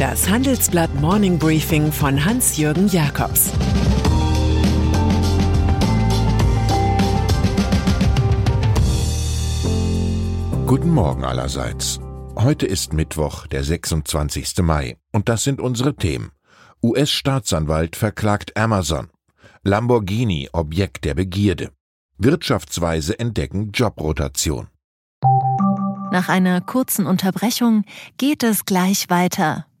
Das Handelsblatt Morning Briefing von Hans-Jürgen Jakobs Guten Morgen allerseits. Heute ist Mittwoch, der 26. Mai, und das sind unsere Themen. US-Staatsanwalt verklagt Amazon. Lamborghini Objekt der Begierde. Wirtschaftsweise entdecken Jobrotation. Nach einer kurzen Unterbrechung geht es gleich weiter.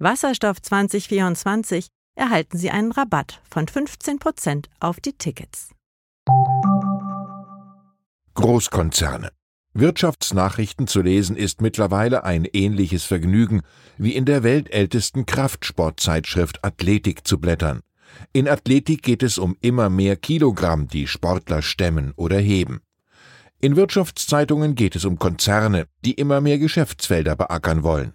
Wasserstoff 2024 erhalten Sie einen Rabatt von 15% auf die Tickets. Großkonzerne. Wirtschaftsnachrichten zu lesen ist mittlerweile ein ähnliches Vergnügen wie in der weltältesten Kraftsportzeitschrift Athletik zu blättern. In Athletik geht es um immer mehr Kilogramm, die Sportler stemmen oder heben. In Wirtschaftszeitungen geht es um Konzerne, die immer mehr Geschäftsfelder beackern wollen.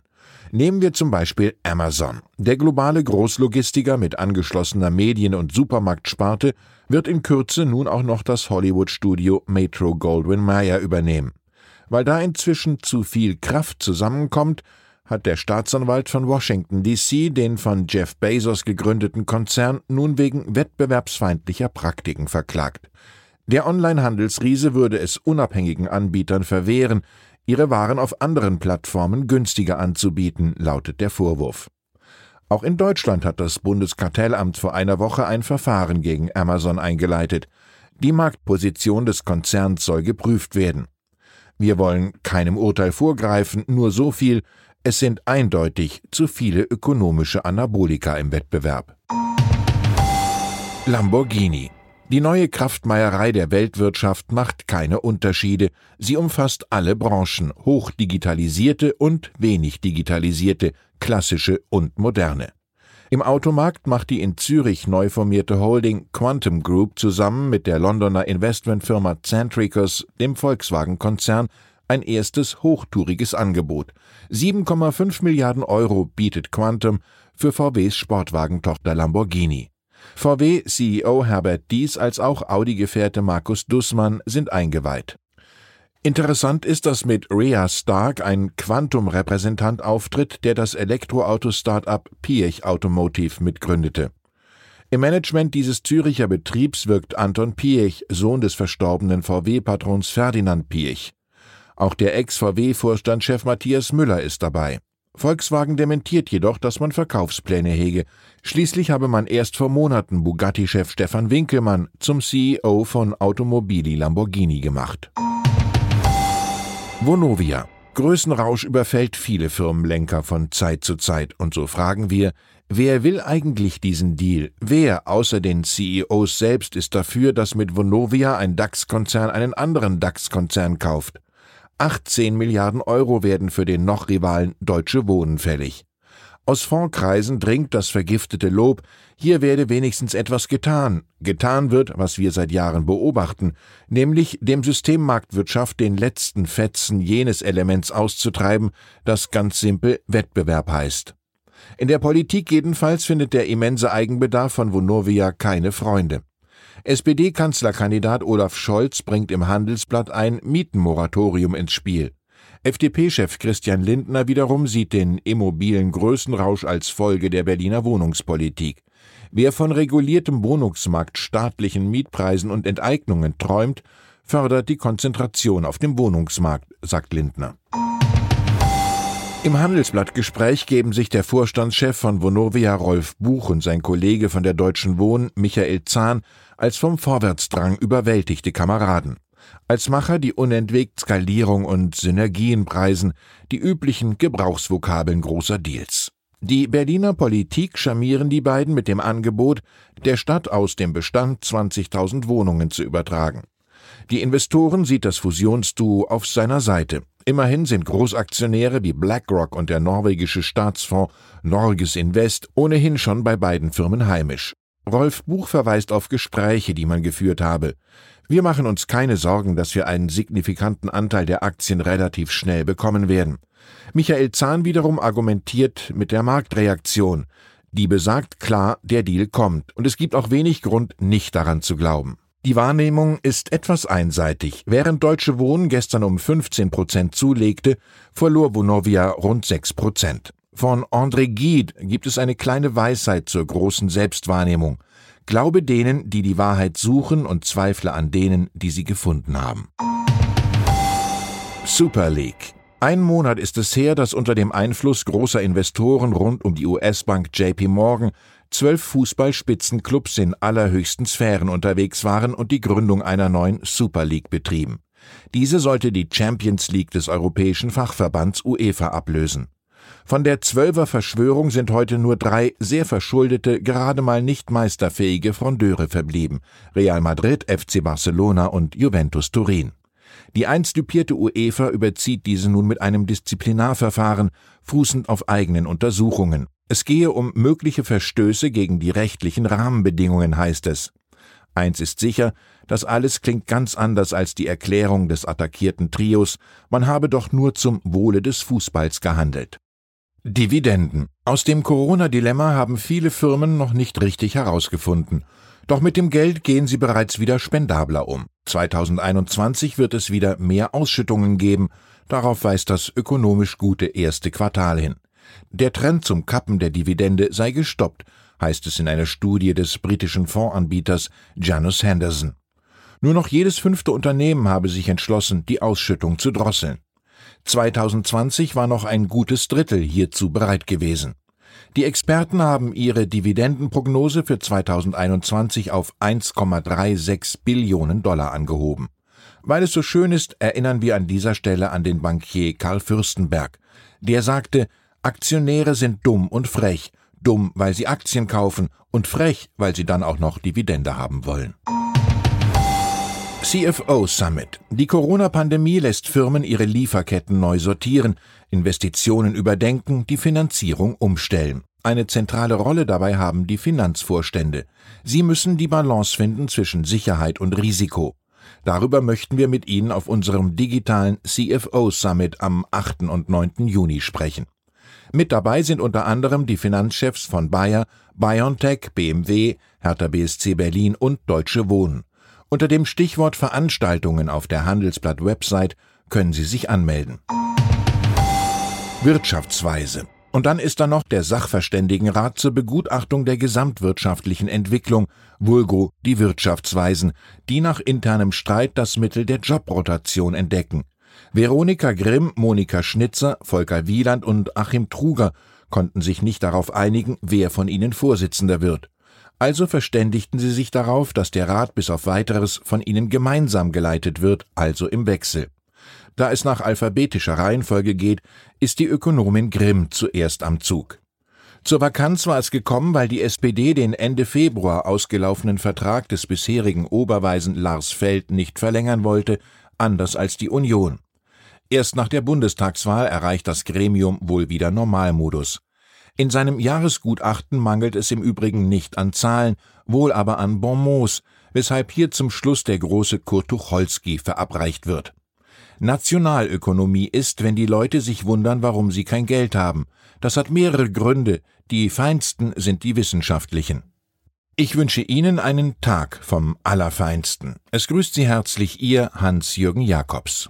Nehmen wir zum Beispiel Amazon. Der globale Großlogistiker mit angeschlossener Medien- und Supermarktsparte wird in Kürze nun auch noch das Hollywood-Studio Metro Goldwyn Mayer übernehmen. Weil da inzwischen zu viel Kraft zusammenkommt, hat der Staatsanwalt von Washington DC den von Jeff Bezos gegründeten Konzern nun wegen wettbewerbsfeindlicher Praktiken verklagt. Der Onlinehandelsriese würde es unabhängigen Anbietern verwehren, ihre Waren auf anderen Plattformen günstiger anzubieten, lautet der Vorwurf. Auch in Deutschland hat das Bundeskartellamt vor einer Woche ein Verfahren gegen Amazon eingeleitet. Die Marktposition des Konzerns soll geprüft werden. Wir wollen keinem Urteil vorgreifen, nur so viel, es sind eindeutig zu viele ökonomische Anabolika im Wettbewerb. Lamborghini die neue Kraftmeierei der Weltwirtschaft macht keine Unterschiede. Sie umfasst alle Branchen, hochdigitalisierte und wenig digitalisierte, klassische und moderne. Im Automarkt macht die in Zürich neu formierte Holding Quantum Group zusammen mit der Londoner Investmentfirma Centricus, dem Volkswagen-Konzern, ein erstes hochtouriges Angebot. 7,5 Milliarden Euro bietet Quantum für VWs Sportwagentochter Lamborghini. VW-CEO Herbert Dies als auch Audi-Gefährte Markus Dussmann sind eingeweiht. Interessant ist, dass mit Rhea Stark ein Quantum-Repräsentant auftritt, der das Elektroauto-Startup Piech Automotive mitgründete. Im Management dieses Züricher Betriebs wirkt Anton Piech, Sohn des verstorbenen VW-Patrons Ferdinand Piech. Auch der Ex-VW-Vorstandschef Matthias Müller ist dabei. Volkswagen dementiert jedoch, dass man Verkaufspläne hege. Schließlich habe man erst vor Monaten Bugatti-Chef Stefan Winkelmann zum CEO von Automobili Lamborghini gemacht. Vonovia. Größenrausch überfällt viele Firmenlenker von Zeit zu Zeit. Und so fragen wir, wer will eigentlich diesen Deal? Wer außer den CEOs selbst ist dafür, dass mit Vonovia ein DAX-Konzern einen anderen DAX-Konzern kauft? 18 Milliarden Euro werden für den noch Rivalen Deutsche Wohnen fällig. Aus Fondskreisen dringt das vergiftete Lob, hier werde wenigstens etwas getan. Getan wird, was wir seit Jahren beobachten, nämlich dem Systemmarktwirtschaft den letzten Fetzen jenes Elements auszutreiben, das ganz simpel Wettbewerb heißt. In der Politik jedenfalls findet der immense Eigenbedarf von Vonovia keine Freunde. SPD-Kanzlerkandidat Olaf Scholz bringt im Handelsblatt ein Mietenmoratorium ins Spiel. FDP-Chef Christian Lindner wiederum sieht den immobilen Größenrausch als Folge der Berliner Wohnungspolitik. Wer von reguliertem Wohnungsmarkt, staatlichen Mietpreisen und Enteignungen träumt, fördert die Konzentration auf dem Wohnungsmarkt, sagt Lindner. Im Handelsblattgespräch geben sich der Vorstandschef von Vonovia Rolf Buch und sein Kollege von der Deutschen Wohn Michael Zahn als vom Vorwärtsdrang überwältigte Kameraden. Als Macher die unentwegt Skalierung und Synergien preisen, die üblichen Gebrauchsvokabeln großer Deals. Die Berliner Politik charmieren die beiden mit dem Angebot, der Stadt aus dem Bestand 20.000 Wohnungen zu übertragen. Die Investoren sieht das Fusionsduo auf seiner Seite. Immerhin sind Großaktionäre wie BlackRock und der norwegische Staatsfonds Norges Invest ohnehin schon bei beiden Firmen heimisch. Rolf Buch verweist auf Gespräche, die man geführt habe. Wir machen uns keine Sorgen, dass wir einen signifikanten Anteil der Aktien relativ schnell bekommen werden. Michael Zahn wiederum argumentiert mit der Marktreaktion. Die besagt klar, der Deal kommt, und es gibt auch wenig Grund, nicht daran zu glauben. Die Wahrnehmung ist etwas einseitig. Während Deutsche Wohnen gestern um 15 Prozent zulegte, verlor Vonovia rund 6 Prozent. Von André Gide gibt es eine kleine Weisheit zur großen Selbstwahrnehmung. Glaube denen, die die Wahrheit suchen und zweifle an denen, die sie gefunden haben. Super League. Ein Monat ist es her, dass unter dem Einfluss großer Investoren rund um die US-Bank JP Morgan zwölf Fußballspitzenclubs in allerhöchsten Sphären unterwegs waren und die Gründung einer neuen Super League betrieben. Diese sollte die Champions League des europäischen Fachverbands UEFA ablösen. Von der Zwölfer Verschwörung sind heute nur drei sehr verschuldete, gerade mal nicht meisterfähige Frondeure verblieben: Real Madrid, FC Barcelona und Juventus Turin. Die einst dupierte UEFA überzieht diese nun mit einem Disziplinarverfahren, fußend auf eigenen Untersuchungen. Es gehe um mögliche Verstöße gegen die rechtlichen Rahmenbedingungen, heißt es. Eins ist sicher, das alles klingt ganz anders als die Erklärung des attackierten Trios, man habe doch nur zum Wohle des Fußballs gehandelt. Dividenden. Aus dem Corona-Dilemma haben viele Firmen noch nicht richtig herausgefunden. Doch mit dem Geld gehen sie bereits wieder spendabler um. 2021 wird es wieder mehr Ausschüttungen geben, darauf weist das ökonomisch gute erste Quartal hin. Der Trend zum Kappen der Dividende sei gestoppt, heißt es in einer Studie des britischen Fondsanbieters Janus Henderson. Nur noch jedes fünfte Unternehmen habe sich entschlossen, die Ausschüttung zu drosseln. 2020 war noch ein gutes Drittel hierzu bereit gewesen. Die Experten haben ihre Dividendenprognose für 2021 auf 1,36 Billionen Dollar angehoben. Weil es so schön ist, erinnern wir an dieser Stelle an den Bankier Karl Fürstenberg. Der sagte, Aktionäre sind dumm und frech, dumm, weil sie Aktien kaufen und frech, weil sie dann auch noch Dividende haben wollen. CFO Summit. Die Corona-Pandemie lässt Firmen ihre Lieferketten neu sortieren, Investitionen überdenken, die Finanzierung umstellen. Eine zentrale Rolle dabei haben die Finanzvorstände. Sie müssen die Balance finden zwischen Sicherheit und Risiko. Darüber möchten wir mit Ihnen auf unserem digitalen CFO Summit am 8. und 9. Juni sprechen. Mit dabei sind unter anderem die Finanzchefs von Bayer, BioNTech, BMW, Hertha BSC Berlin und Deutsche Wohnen. Unter dem Stichwort Veranstaltungen auf der Handelsblatt-Website können Sie sich anmelden. Wirtschaftsweise. Und dann ist da noch der Sachverständigenrat zur Begutachtung der gesamtwirtschaftlichen Entwicklung, vulgo die Wirtschaftsweisen, die nach internem Streit das Mittel der Jobrotation entdecken. Veronika Grimm, Monika Schnitzer, Volker Wieland und Achim Truger konnten sich nicht darauf einigen, wer von ihnen Vorsitzender wird. Also verständigten sie sich darauf, dass der Rat bis auf weiteres von ihnen gemeinsam geleitet wird, also im Wechsel. Da es nach alphabetischer Reihenfolge geht, ist die Ökonomin Grimm zuerst am Zug. Zur Vakanz war es gekommen, weil die SPD den Ende Februar ausgelaufenen Vertrag des bisherigen Oberweisen Lars Feld nicht verlängern wollte, anders als die Union. Erst nach der Bundestagswahl erreicht das Gremium wohl wieder Normalmodus. In seinem Jahresgutachten mangelt es im Übrigen nicht an Zahlen, wohl aber an Bonmots, weshalb hier zum Schluss der große Kurt Tucholsky verabreicht wird. Nationalökonomie ist, wenn die Leute sich wundern, warum sie kein Geld haben. Das hat mehrere Gründe, die feinsten sind die wissenschaftlichen. Ich wünsche Ihnen einen Tag vom Allerfeinsten. Es grüßt Sie herzlich Ihr Hans-Jürgen Jakobs.